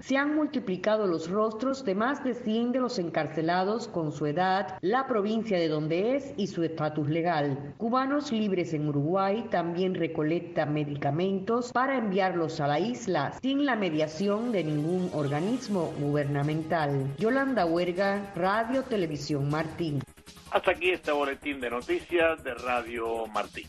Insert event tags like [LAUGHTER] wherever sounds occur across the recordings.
se han multiplicado los rostros de más de 100 de los encarcelados con su edad, la provincia de donde es y su estatus legal. Cubanos libres en Uruguay también recolectan medicamentos para enviarlos a la isla sin la mediación de ningún organismo gubernamental. Yolanda Huerga, Radio Televisión Martín. Hasta aquí este boletín de noticias de Radio Martín.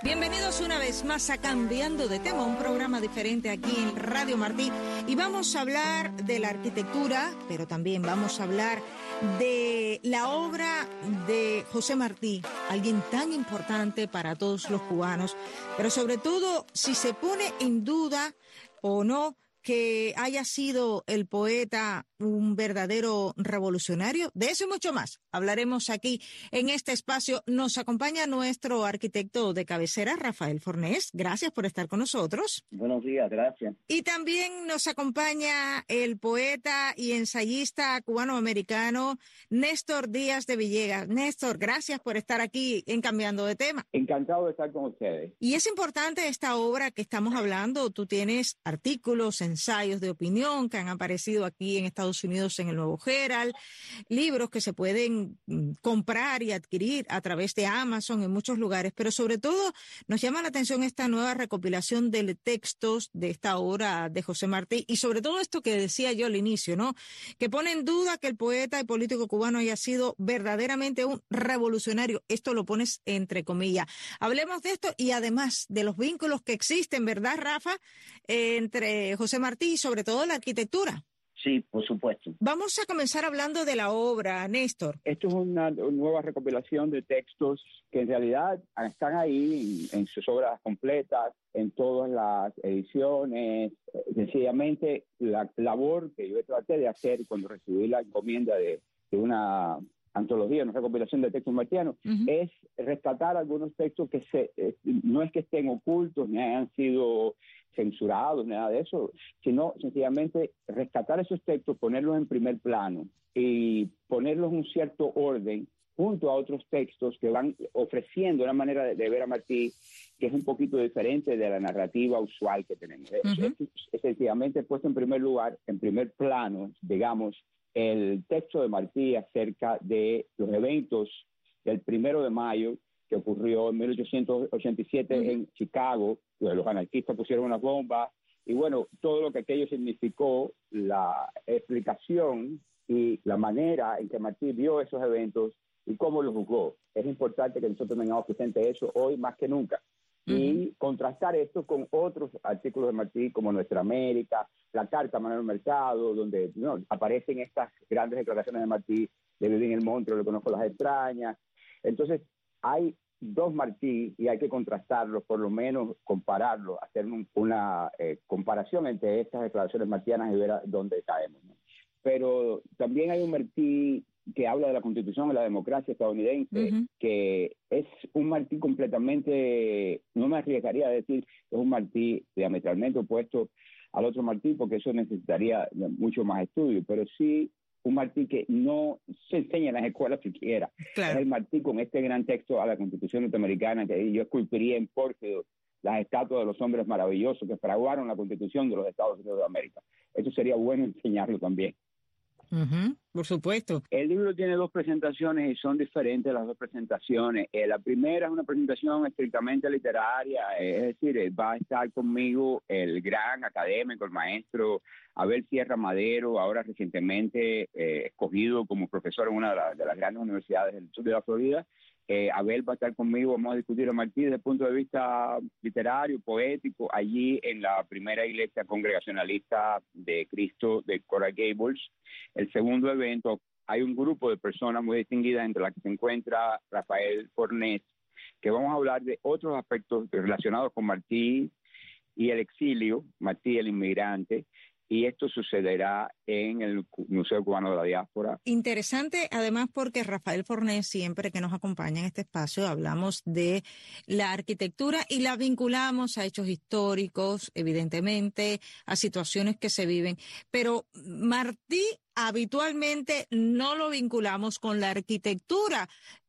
Bienvenidos una vez más a Cambiando de Tema, un programa diferente aquí en Radio Martí. Y vamos a hablar de la arquitectura, pero también vamos a hablar de la obra de José Martí, alguien tan importante para todos los cubanos, pero sobre todo si se pone en duda o no que haya sido el poeta un verdadero revolucionario. De eso y mucho más hablaremos aquí en este espacio. Nos acompaña nuestro arquitecto de cabecera, Rafael Fornés. Gracias por estar con nosotros. Buenos días, gracias. Y también nos acompaña el poeta y ensayista cubano-americano Néstor Díaz de Villegas. Néstor, gracias por estar aquí en Cambiando de Tema. Encantado de estar con ustedes. Y es importante esta obra que estamos hablando. Tú tienes artículos, ensayos de opinión que han aparecido aquí en Estados Unidos en el Nuevo Herald, libros que se pueden mm, comprar y adquirir a través de Amazon en muchos lugares, pero sobre todo nos llama la atención esta nueva recopilación de textos de esta obra de José Martí y sobre todo esto que decía yo al inicio, ¿no? Que pone en duda que el poeta y político cubano haya sido verdaderamente un revolucionario. Esto lo pones entre comillas. Hablemos de esto y además de los vínculos que existen, ¿verdad, Rafa? entre José Martí y sobre todo la arquitectura. Sí, por supuesto. Vamos a comenzar hablando de la obra, Néstor. Esto es una nueva recopilación de textos que en realidad están ahí en, sus obras completas, en todas las ediciones. Sencillamente, la labor que yo traté de hacer cuando recibí la encomienda de, una antología, una recopilación de textos martianos, es rescatar algunos textos que se, eh, no es que estén ocultos ni hayan sido censurados, nada de eso, sino sencillamente rescatar esos textos, ponerlos en primer plano y ponerlos en un cierto orden junto a otros textos que van ofreciendo una manera de, ver a Martí que es un poquito diferente de la narrativa usual que tenemos. es, sencillamente puesto en primer lugar, en primer plano, digamos, el texto de Martí acerca de los eventos del primero de mayo que ocurrió en 1887 en Chicago, donde los anarquistas pusieron una bomba, y bueno, todo lo que aquello significó, la explicación y la manera en que Martí vio esos eventos y cómo los juzgó. Es importante que nosotros tengamos presente eso hoy más que nunca. Y contrastar esto con otros artículos de Martí, como Nuestra América, la Carta Manuel Mercado, donde aparecen estas grandes declaraciones de Martí, de vivir en el monte, le conozco las extrañas. Entonces, hay dos Martí y hay que contrastarlos, por lo menos compararlos, hacer una eh, comparación entre estas declaraciones martianas y ver dónde caemos. Pero también hay un Martí que habla de la constitución y la democracia estadounidense, que es un Martí completamente, no me arriesgaría a decir, es un Martí diametralmente opuesto al otro Martí, porque eso necesitaría mucho más estudio, pero sí un Martí que no se enseña en las escuelas siquiera. Es el Martí con este gran texto a la Constitución norteamericana que yo esculpiría en Pórfido las estatuas de los hombres maravillosos que fraguaron la Constitución de los Estados Unidos de América. Eso sería bueno enseñarlo también por supuesto. El libro tiene dos presentaciones y son diferentes las dos presentaciones. Eh, la primera es una presentación estrictamente literaria, es decir, eh, va a estar conmigo el gran académico, el maestro Abel Sierra Madero, ahora recientemente eh, escogido como profesor en una de las grandes universidades del sur de la Florida, eh, Abel va a estar conmigo, vamos a discutir a Martí desde el punto de vista literario, poético, allí en la primera iglesia congregacionalista de Cristo de Coral Gables. El segundo evento, hay un grupo de personas muy distinguidas entre las que se encuentra Rafael Fornés, que vamos a hablar de otros aspectos relacionados con Martí y el exilio, Martí el inmigrante, y esto sucederá en el Museo Cubano de la Diáspora. Interesante, además, porque Rafael Fornés, siempre que nos acompaña en este espacio, hablamos de la arquitectura y la vinculamos a hechos históricos, evidentemente, a situaciones que se viven. Pero Martí habitualmente no lo vinculamos con la arquitectura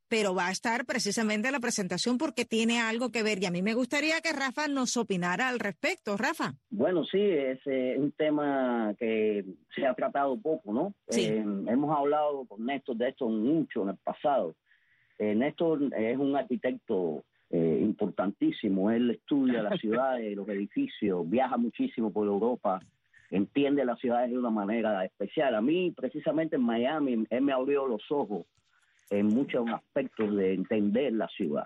pero va a estar precisamente en la presentación porque tiene algo que ver. Y a mí me gustaría que Rafa nos opinara al respecto. Rafa. Bueno, sí, es eh, un tema que se ha tratado poco, ¿no? Sí. Eh, hemos hablado con Néstor de esto mucho en el pasado. Eh, Néstor es un arquitecto eh, importantísimo. Él estudia las [LAUGHS] ciudades, los edificios, viaja muchísimo por Europa, entiende las ciudades de una manera especial. A mí, precisamente en Miami, él me abrió los ojos en muchos aspectos de entender la ciudad.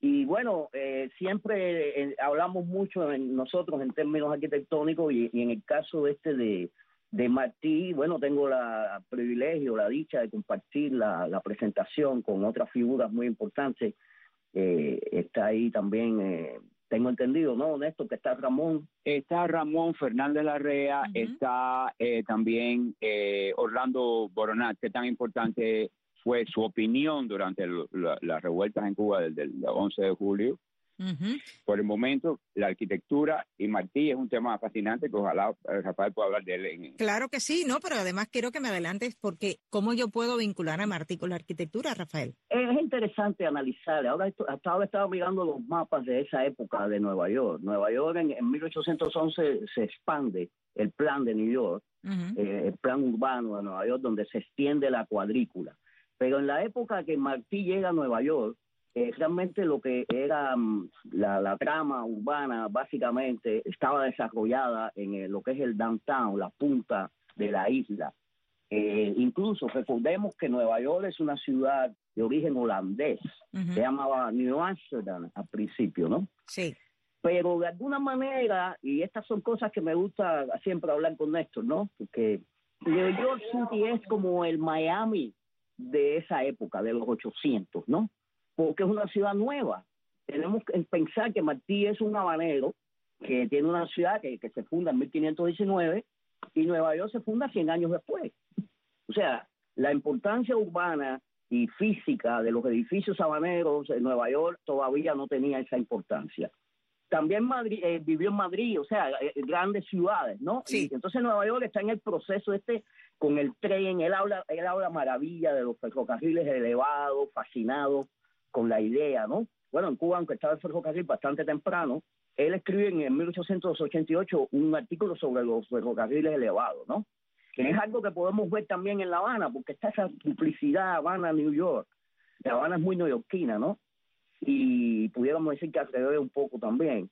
Y bueno, eh, siempre eh, hablamos mucho en nosotros en términos arquitectónicos y, y en el caso este de, de Martí, bueno, tengo la privilegio, la dicha de compartir la, la presentación con otras figuras muy importantes. Eh, está ahí también, eh, tengo entendido, ¿no, Néstor? Que está Ramón. Está Ramón Fernández Larrea, está eh, también eh, Orlando Boronat, que tan importante fue su opinión durante el- la- las revueltas en Cuba del, del 11 de julio. Ujú. Por el momento, la arquitectura y Martí es un tema fascinante que ojalá eh, Rafael pueda hablar de él. En, Claro que sí, ¿no? Pero además quiero que me adelantes porque ¿cómo yo puedo vincular a Martí con la arquitectura, Rafael? Es interesante analizar. Ahora hasta ahora estaba mirando los mapas de esa época de Nueva York. Nueva York en, en 1811 se expande el plan de New York, Ujú. eh, el plan urbano de Nueva York, donde se extiende la cuadrícula. Pero en la época que Martí llega a Nueva York, eh, realmente lo que era mm, la, la trama urbana, básicamente, estaba desarrollada en eh, lo que es el downtown, la punta de la isla. Eh, incluso recordemos que Nueva York es una ciudad de origen holandés, se llamaba New Amsterdam al principio, ¿no? Sí. Pero de alguna manera, y estas son cosas que me gusta siempre hablar con Néstor, ¿no? Porque New York City es como el Miami de esa época, de los 800, ¿no? Porque es una ciudad nueva. Tenemos que pensar que Martí es un habanero que tiene una ciudad que, que se funda en 1519 y Nueva York se funda 100 años después. O sea, la importancia urbana y física de los edificios habaneros en Nueva York todavía no tenía esa importancia. También Madrid, eh, vivió en Madrid, o sea, eh, grandes ciudades, ¿no? Sí. Y entonces Nueva York está en el proceso este con el tren, él habla, él habla maravilla de los ferrocarriles elevados, fascinado con la idea, ¿no? Bueno, en Cuba, aunque estaba el ferrocarril bastante temprano, él escribe en, en 1888 un artículo sobre los ferrocarriles elevados, ¿no? Que es algo que podemos ver también en La Habana, porque está esa duplicidad Habana-New York. La Habana es muy neoyorquina, ¿no? Y pudiéramos decir que alrededor un poco también.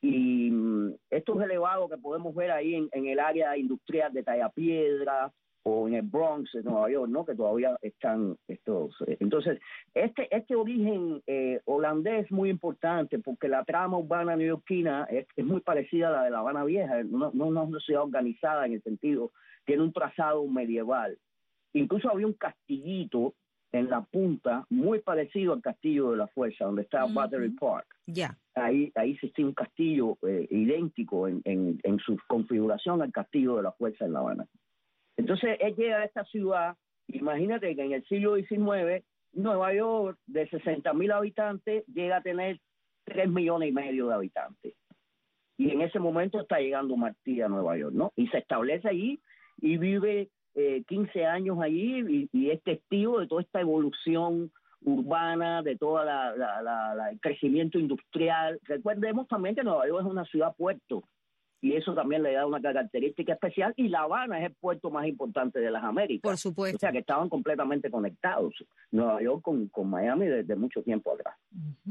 Y mm, estos elevados que podemos ver ahí en, en el área industrial de Tallapiedra o en el Bronx de Nueva York, ¿no? Que todavía están estos. eh, Entonces, este este origen eh, holandés es muy importante porque la trama urbana neoyorquina es, es muy parecida a la de La Habana Vieja, no, no no es una ciudad organizada en el sentido, tiene un trazado medieval. Incluso había un castillito en la punta muy parecido al castillo de la Fuerza, donde está. Battery Park Ya. ahí, ahí existía un castillo eh, idéntico en, en, en su configuración al castillo de la Fuerza en La Habana. Entonces él llega a esta ciudad, imagínate que en el siglo XIX, Nueva York, de 60 mil habitantes, llega a tener 3 millones y medio de habitantes. Y en ese momento está llegando Martí a Nueva York, ¿no? Y se establece allí y vive eh, 15 años allí y, y es testigo de toda esta evolución urbana, de todo la, la- la- la- el crecimiento industrial. Recordemos también que Nueva York es una ciudad puerto y eso también le da una característica especial y La Habana es el puerto más importante de las Américas. Por O supuesto. sea que estaban completamente conectados, Nueva York con, con Miami desde mucho tiempo atrás.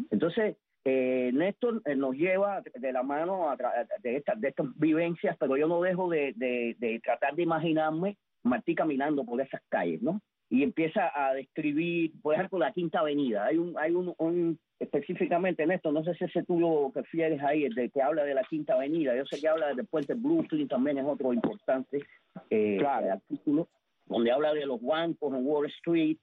Entonces, eh, Néstor eh, nos lleva de la mano a de, estas de estas vivencias, pero yo no dejo de, de- de tratar de imaginarme Martí caminando por esas calles, ¿no? Y empieza a describir, por ejemplo, la Quinta Avenida. Hay un, hay un, un- específicamente, Néstor, no sé si ese tú lo refieres ahí, el de que habla de la Quinta Avenida. Yo sé que habla del puente Brooklyn, también es otro importante eh, Claro. artículo, donde habla de los bancos en Wall Street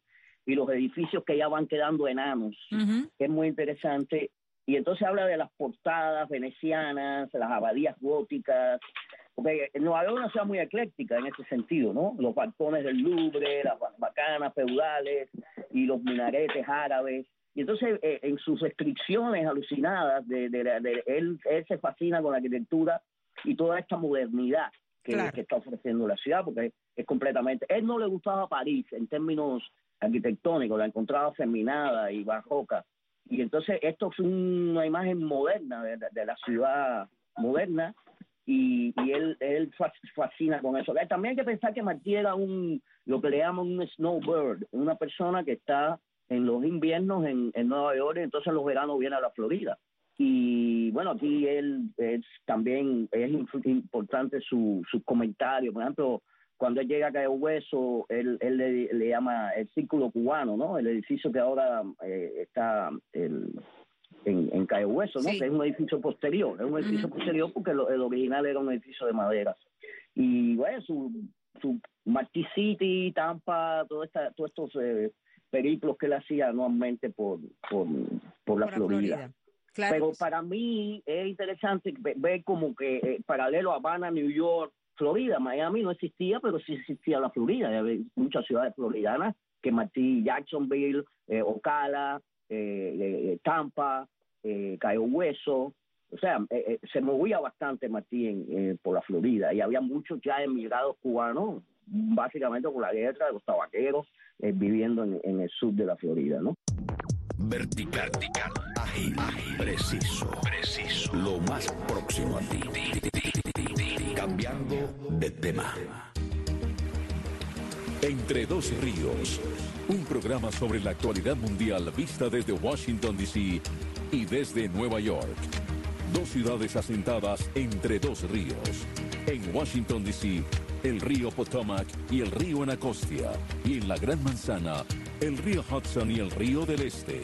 y los edificios que ya van quedando enanos Ujú. que es muy interesante. y entonces habla de las portadas venecianas, las abadías góticas, porque Nueva York es una ciudad muy ecléctica en ese sentido, ¿no? Los balcones del Louvre, las bacanas feudales y los minaretes árabes. Y entonces, eh, en sus descripciones alucinadas, de, de, él, él se fascina con la arquitectura y toda esta modernidad que, está ofreciendo la ciudad, porque es, completamente... Él no le gustaba París en términos arquitectónicos, la encontraba feminada y barroca. Y entonces esto es una imagen moderna de, la ciudad moderna y, y él, él fascina con eso. También hay que pensar que Martí era un, lo que le llaman un snowbird, una persona que está en los inviernos en, en Nueva York, y entonces en los veranos viene a la Florida. Y bueno, aquí él es también es importante su, sus comentarios. Por ejemplo, cuando él llega a Cayo Hueso, él, él le, llama el Círculo Cubano, ¿no? El edificio que ahora eh, está el, en, en Cayo Hueso, ¿no? Que es un edificio posterior, es un edificio posterior porque el original era un edificio de madera. Y bueno, su, su Marty City, Tampa, todo esta, todos estos eh, periplos que él hacía anualmente por, por, por la, Florida. Pero para mí es interesante ver como que eh, paralelo a Habana, New York, Florida, Miami no existía, pero sí existía la Florida. Hay muchas ciudades floridanas que Martí, Jacksonville, eh, Ocala, eh, eh Tampa, eh, Cayo Hueso. O sea, se movía bastante Martí por la Florida y había muchos ya emigrados cubanos, básicamente por la guerra de los tabaqueros, viviendo en, en, el sur de la Florida, ¿no? Vertical, ágil, preciso, preciso, lo más próximo a ti. Cambiando de tema. Entre dos ríos, un programa sobre la actualidad mundial vista desde Washington, D.C. y desde Nueva York. Dos ciudades asentadas entre dos ríos. En Washington, D.C., el río Potomac y el río Anacostia. Y en la Gran Manzana, el río Hudson y el río del Este.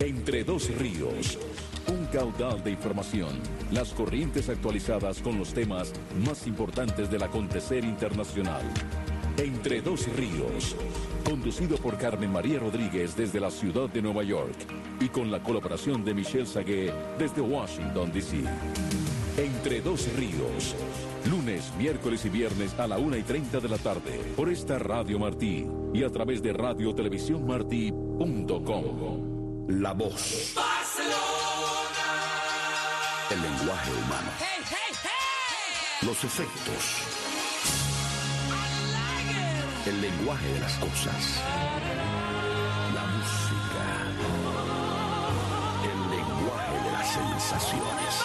Entre dos ríos, un caudal de información, las corrientes actualizadas con los temas más importantes del acontecer internacional. Entre dos ríos, conducido por Carmen María Rodríguez desde la ciudad de Nueva York y con la colaboración de Michelle Sagué desde Washington, D.C. Entre dos ríos, lunes, miércoles y viernes a la una y 30 de la tarde por esta Radio Martí y a través de radiotelevisiónmartí.com. La voz. El lenguaje humano. Los efectos. El lenguaje de las cosas. La música. El lenguaje de las sensaciones.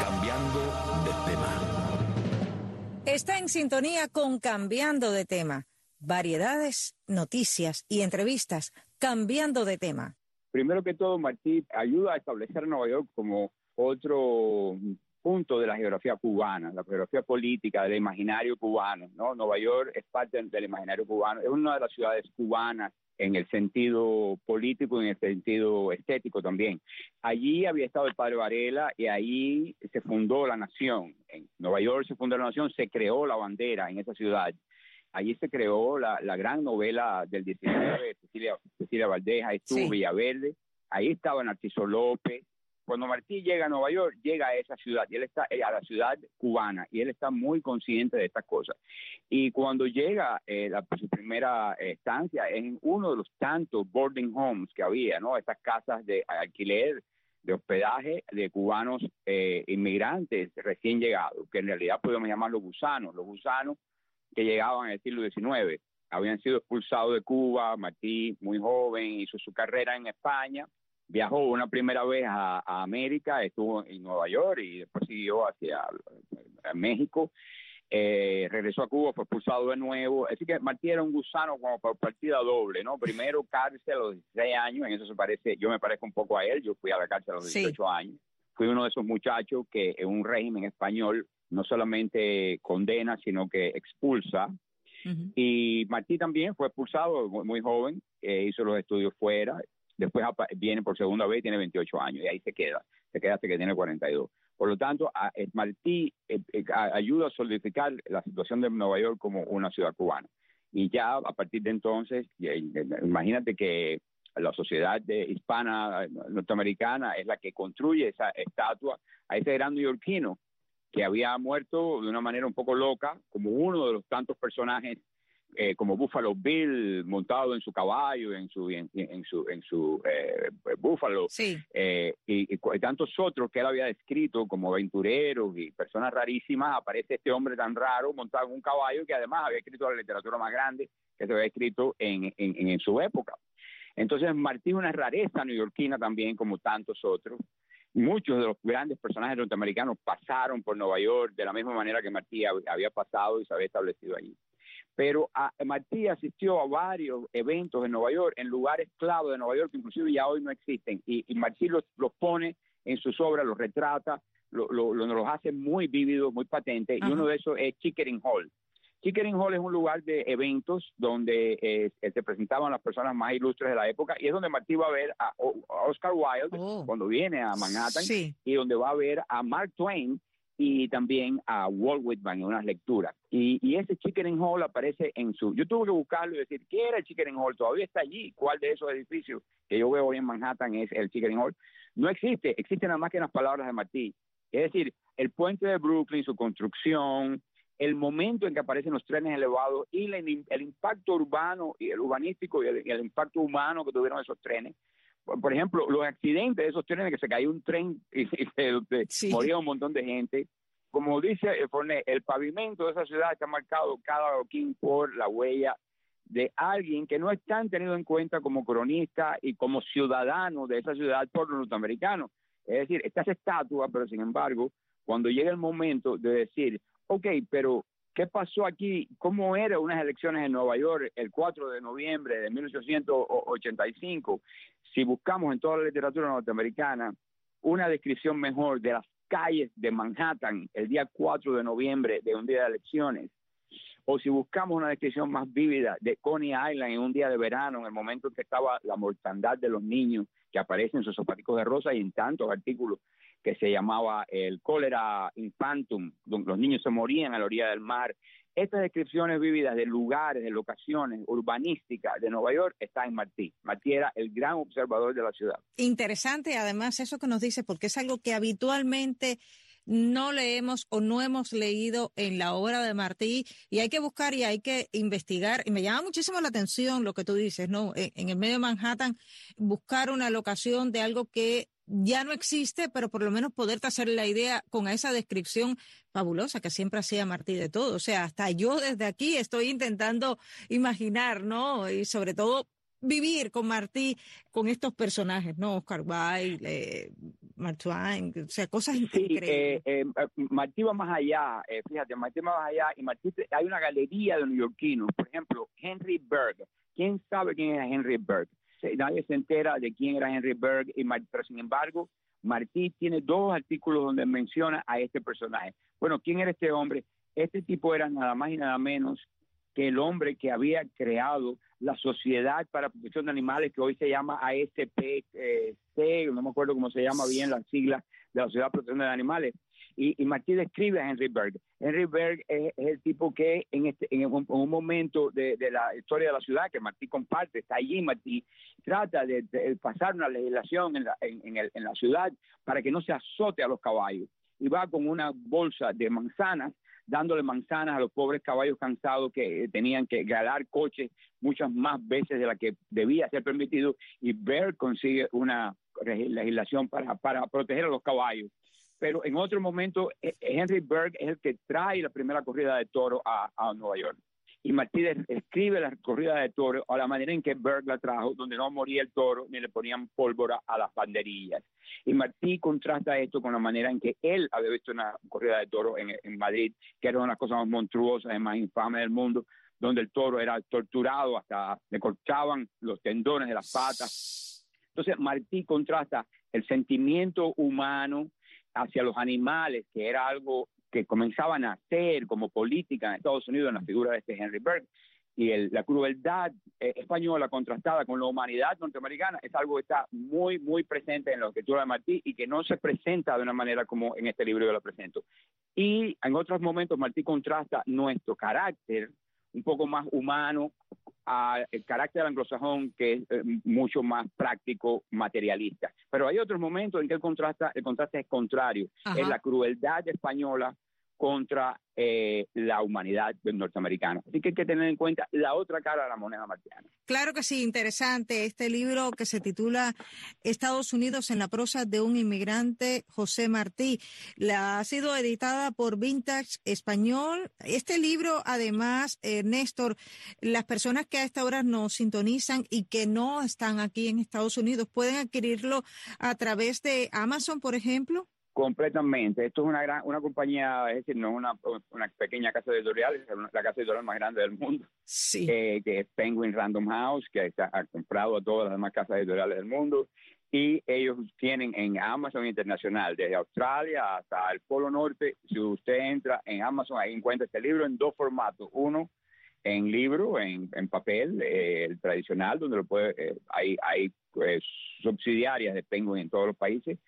Cambiando de tema. Está en sintonía con Cambiando de tema. Variedades, noticias y entrevistas. Cambiando de tema. Primero que todo, Martí ayuda a establecer Nueva York como otro punto de la geografía cubana, la geografía política, del imaginario cubano. ¿no? Nueva York es parte del imaginario cubano, es una de las ciudades cubanas en el sentido político y en el sentido estético también. Allí había estado el padre Varela y ahí se fundó la nación. En Nueva York se fundó la nación, se creó la bandera en esa ciudad. Allí se creó la, gran novela del 19, Cecilia, Cecilia Valdeja, estuvo Villaverde. Ahí estaba Narciso López, cuando Martí llega a Nueva York, llega a esa ciudad, y él está eh, a la ciudad cubana, y él está muy consciente de estas cosas. Y cuando llega eh, la, su primera estancia en uno de los tantos boarding homes que había, ¿no? Estas casas de alquiler, de hospedaje de cubanos eh, inmigrantes recién llegados, que en realidad podemos llamarlos gusanos, los gusanos que llegaban en el siglo XIX. Habían sido expulsados de Cuba, Martí, muy joven, hizo su carrera en España, viajó una primera vez a, América, estuvo en Nueva York y después siguió hacia México. Eh, regresó a Cuba, fue expulsado de nuevo. Así que Martí era un gusano como por partida doble, ¿no? Primero cárcel a los 16 años, en eso se parece, yo me parezco un poco a él, yo fui a la cárcel a los 18 años. Fui uno de esos muchachos que en un régimen español no solamente condena, sino que expulsa. Y Martí también fue expulsado muy, joven, eh, hizo los estudios fuera, después viene por segunda vez y tiene 28 años y ahí se queda, se queda hasta que tiene 42. Por lo tanto, Martí ayuda a solidificar la situación de Nueva York como una ciudad cubana. Y ya a partir de entonces, imagínate que la sociedad de, hispana norteamericana es la que construye esa estatua a ese gran neoyorquino que había muerto de una manera un poco loca, como uno de los tantos personajes eh, como Buffalo Bill montado en su caballo, en su en, su en su eh, búfalo, eh, y, tantos otros que él había descrito como aventureros y personas rarísimas, aparece este hombre tan raro montado en un caballo que además había escrito la literatura más grande que se había escrito en, en, en su época. Entonces Martí es una rareza neoyorquina también como tantos otros. Muchos de los grandes personajes norteamericanos pasaron por Nueva York de la misma manera que Martí había pasado y se había establecido allí pero a, Martí asistió a varios eventos en Nueva York, en lugares clave de Nueva York que inclusive ya hoy no existen, y, Martí los, pone en sus obras, los retrata, lo, los hace muy vívidos, muy patentes, y uno de esos es Chickering Hall. Chickering Hall es un lugar de eventos donde eh, se presentaban las personas más ilustres de la época y es donde Martí va a ver a, Oscar Wilde oh. cuando viene a Manhattan y donde va a ver a Mark Twain y también a Walt Whitman en unas lecturas. Y, ese Chicken Hall aparece en su... Yo tuve que buscarlo y decir, ¿qué era el Chicken Hall? Todavía está allí. ¿Cuál de esos edificios que yo veo hoy en Manhattan es el Chicken Hall? No existe, existe nada más que en las palabras de Martí. Es decir, el puente de Brooklyn, su construcción, el momento en que aparecen los trenes elevados y el impacto urbano y el urbanístico y el, impacto humano que tuvieron esos trenes, por ejemplo, los accidentes de esos trenes que se cayó un tren y, se, moría un montón de gente. Como dice Forné, el pavimento de esa ciudad está marcado cada quien por la huella de alguien que no es tan tenido en cuenta como cronista y como ciudadano de esa ciudad por los norteamericanos. Es decir, esta es estatua, pero sin embargo, cuando llega el momento de decir, ok, pero ¿qué pasó aquí? ¿Cómo eran unas elecciones en Nueva York el 4 de noviembre de 1885? si buscamos en toda la literatura norteamericana una descripción mejor de las calles de Manhattan el día 4 de noviembre de un día de elecciones, o si buscamos una descripción más vívida de Coney Island en un día de verano, en el momento en que estaba la mortandad de los niños que aparecen en sus zapaticos de rosa y en tantos artículos que se llamaba el cólera infantum, donde los niños se morían a la orilla del mar estas descripciones vividas de lugares, de locaciones urbanísticas de Nueva York está en Martí. Martí era el gran observador de la ciudad. Interesante, además, eso que nos dice, porque es algo que habitualmente no leemos o no hemos leído en la obra de Martí y hay que buscar y hay que investigar. Y me llama muchísimo la atención lo que tú dices, ¿no? En, el medio de Manhattan, buscar una locación de algo que ya no existe, pero por lo menos poderte hacer la idea con esa descripción fabulosa que siempre hacía Martí de todo. O sea, hasta yo desde aquí estoy intentando imaginar, ¿no? Y sobre todo vivir con Martí, con estos personajes, ¿no? Oscar Wilde, eh, Mark Twain, o sea, cosas increíbles. Eh, eh, Martí va más allá, eh, fíjate, Martí va más allá y Martí, hay una galería de neoyorquinos, por ejemplo, Henry Berg. ¿Quién sabe quién es Henry Berg? Nadie se entera de quién era Henry Berg, y pero sin embargo, Martí tiene dos artículos donde menciona a este personaje. Bueno, ¿quién era este hombre? Este tipo era nada más y nada menos que el hombre que había creado la Sociedad para Protección de Animales, que hoy se llama ASPC, no me acuerdo cómo se llama bien la sigla de la Sociedad de Protección de Animales. Y, y Martí describe a Henry Berg. Henry Berg es, el tipo que en, este, en un, momento de, la historia de la ciudad que Martí comparte, está allí, Martí trata de, pasar una legislación en la, en la ciudad para que no se azote a los caballos. Y va con una bolsa de manzanas dándole manzanas a los pobres caballos cansados que tenían que galar coches muchas más veces de la que debía ser permitido y Berg consigue una legislación para proteger a los caballos. Pero en otro momento, eh, Henry Berg es el que trae la primera corrida de toro a, a Nueva York y Martínez escribe la corrida de toro a la manera en que Berg la trajo, donde no moría el toro ni le ponían pólvora a las banderillas. Y Martí contrasta esto con la manera en que él había visto una corrida de toro en, Madrid, que era una de las cosas más monstruosas y más infames del mundo, donde el toro era torturado hasta le cortaban los tendones de las patas. Entonces Martí contrasta el sentimiento humano hacia los animales, que era algo que comenzaban a hacer como política en Estados Unidos en la figura de este Henry Berg y la crueldad eh, española contrastada con la humanidad norteamericana es algo que está muy, muy presente en la escritura de Martí y que no se presenta de una manera como en este libro yo lo presento. Y en otros momentos Martí contrasta nuestro carácter un poco más humano, al carácter anglosajón que es eh, mucho más práctico, materialista. Pero hay otros momentos en que el contraste, el contraste es contrario. Es la crueldad española contra eh, la humanidad norteamericana. Así que hay que tener en cuenta la otra cara de la moneda marciana. Claro que sí, interesante este libro que se titula Estados Unidos en la prosa de un inmigrante, José Martí. La ha sido editada por Vintage Español. Este libro, además, eh, Néstor, las personas que a esta hora nos sintonizan y que no están aquí en Estados Unidos, ¿pueden adquirirlo a través de Amazon, por ejemplo? Completamente. Esto es una gran, una compañía, es decir, no es una, una pequeña casa editorial, es la casa editorial más grande del mundo, sí. eh, que es Penguin Random House, que ha comprado a todas las demás casas editoriales del mundo. Y ellos tienen en Amazon Internacional, desde Australia hasta el Polo Norte, si usted entra en Amazon, ahí encuentra este libro en dos formatos. Uno, en libro, en, en papel, eh, el tradicional, donde lo puede, eh, hay, hay pues, subsidiarias de Penguin en todos los países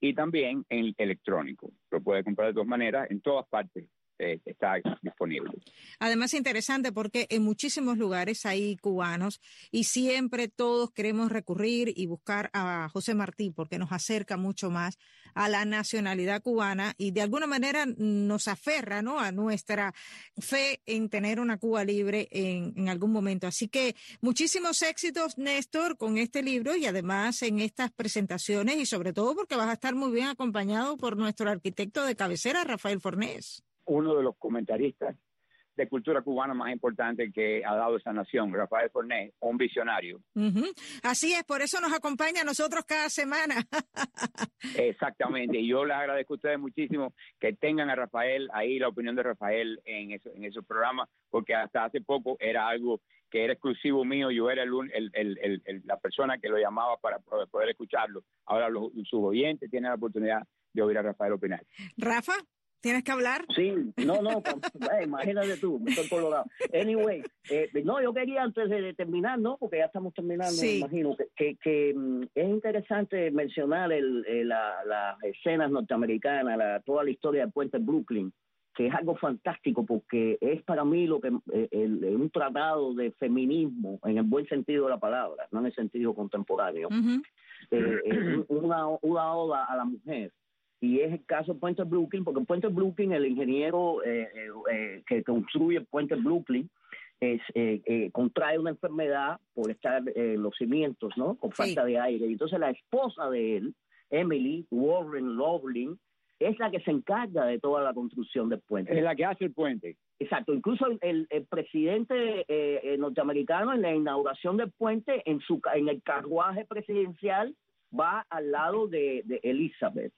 y también en electrónico. Lo puede comprar de dos maneras en todas partes eh, está disponible. Además, interesante porque en muchísimos lugares hay cubanos y siempre todos queremos recurrir y buscar a José Martí porque nos acerca mucho más a la nacionalidad cubana y de alguna manera nos aferra ¿no? a nuestra fe en tener una Cuba libre en, en algún momento. Así que muchísimos éxitos, Néstor, con este libro y además en estas presentaciones y sobre todo porque vas a estar muy bien acompañado por nuestro arquitecto de cabecera, Rafael Fornés uno de los comentaristas de cultura cubana más importante que ha dado esa nación, Rafael Fornés, un visionario. Así es, por eso nos acompaña a nosotros cada semana. [LAUGHS] Exactamente, y yo les agradezco a ustedes muchísimo que tengan a Rafael ahí, la opinión de Rafael en, eso, en esos programas, porque hasta hace poco era algo que era exclusivo mío, yo era el, la persona que lo llamaba para poder escucharlo. Ahora los, sus oyentes tienen la oportunidad de oír a Rafael opinar. Rafa. ¿Tienes que hablar? Sí, no, no, eh, imagínate tú, me estoy colorado. Anyway, eh, no, yo quería antes de terminar, ¿no? Porque ya estamos terminando, me imagino, que, que, mm, es interesante mencionar el, eh, la, las escenas norteamericanas, la, toda la historia del puente Brooklyn, que es algo fantástico porque es para mí lo que el, un tratado de feminismo en el buen sentido de la palabra, no en el sentido contemporáneo. una, una oda a la mujer y es el caso de Puente Brooklyn, porque en Puente Brooklyn el ingeniero eh, eh, eh, que construye el Puente Brooklyn es, contrae una enfermedad por estar en los cimientos, ¿no? Con falta de aire. Y entonces la esposa de él, Emily Warren Loveling, es la que se encarga de toda la construcción del puente. Es la que hace el puente. Exacto, incluso el, el, presidente norteamericano en la inauguración del puente, en, su, en el carruaje presidencial, va al lado de, de Elizabeth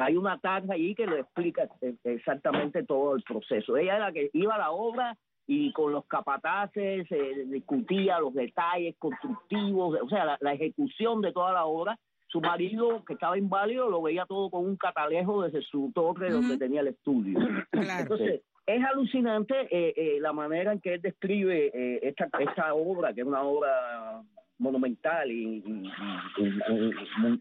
hay una tarja allí que le explica exactamente todo el proceso. Ella era la que iba a la obra y con los capataces eh, discutía los detalles constructivos, o sea, la, ejecución de toda la obra. Su marido, que estaba inválido, lo veía todo con un catalejo desde su torre donde tenía el estudio. Entonces, es alucinante eh, eh, la manera en que él describe esta, esta obra, que es una obra monumental y,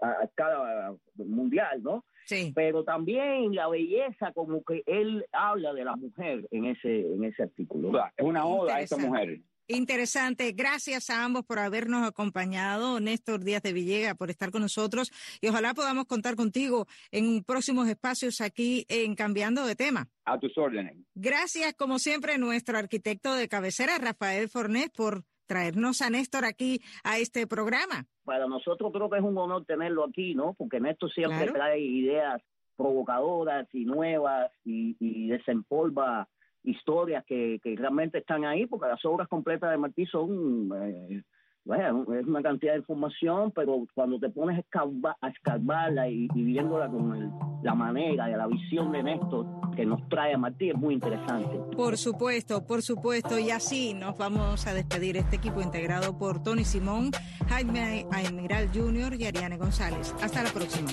a escala mundial, ¿no? Sí. Pero también la belleza, como que él habla de la mujer en ese, en ese artículo. Es una oda a esa mujer. Interesante. Gracias a ambos por habernos acompañado. Néstor Díaz de Villega por estar con nosotros y ojalá podamos contar contigo en próximos espacios aquí en Cambiando de Tema. A tus órdenes. Gracias, como siempre, nuestro arquitecto de cabecera, Rafael Fornés, por traernos a Néstor aquí a este programa. Para nosotros creo que es un honor tenerlo aquí, ¿no? Porque Néstor siempre trae ideas provocadoras y nuevas y, y desempolva historias que, que, realmente están ahí, porque las obras completas de Martí son eh, bueno, es una cantidad de información, pero cuando te pones a, escarbarla y, viviéndola con la manera y la visión de Néstor que nos trae a Martí es muy interesante. Por supuesto, por supuesto. Y así nos vamos a despedir este equipo integrado por Tony Simón, Jaime Almiral Jr. y Ariane González. Hasta la próxima.